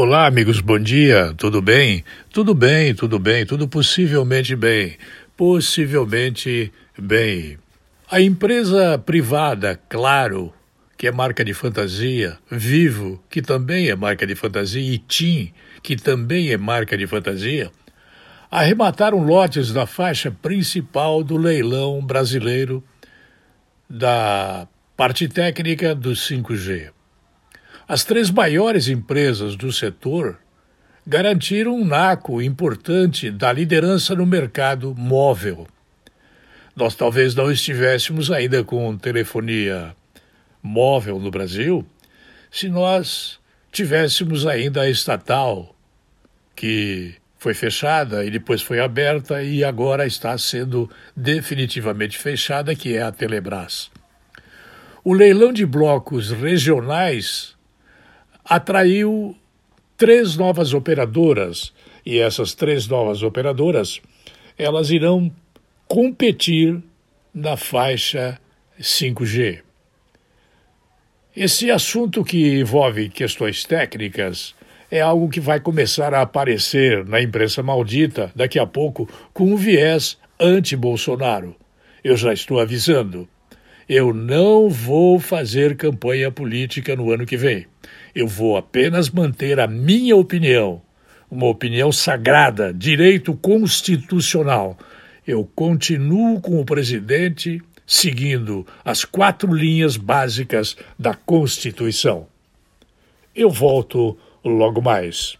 Olá, amigos, bom dia, tudo bem? Tudo bem, tudo bem, tudo possivelmente bem. Possivelmente bem. A empresa privada, claro, que é marca de fantasia, Vivo, que também é marca de fantasia, e TIM, que também é marca de fantasia, arremataram lotes da faixa principal do leilão brasileiro da parte técnica do 5G. As três maiores empresas do setor garantiram um naco importante da liderança no mercado móvel. Nós talvez não estivéssemos ainda com telefonia móvel no Brasil se nós tivéssemos ainda a estatal, que foi fechada e depois foi aberta e agora está sendo definitivamente fechada, que é a Telebrás. O leilão de blocos regionais atraiu três novas operadoras e essas três novas operadoras elas irão competir na faixa 5G. Esse assunto que envolve questões técnicas é algo que vai começar a aparecer na imprensa maldita daqui a pouco com um viés anti-Bolsonaro. Eu já estou avisando. Eu não vou fazer campanha política no ano que vem. Eu vou apenas manter a minha opinião, uma opinião sagrada, direito constitucional. Eu continuo com o presidente seguindo as quatro linhas básicas da Constituição. Eu volto logo mais.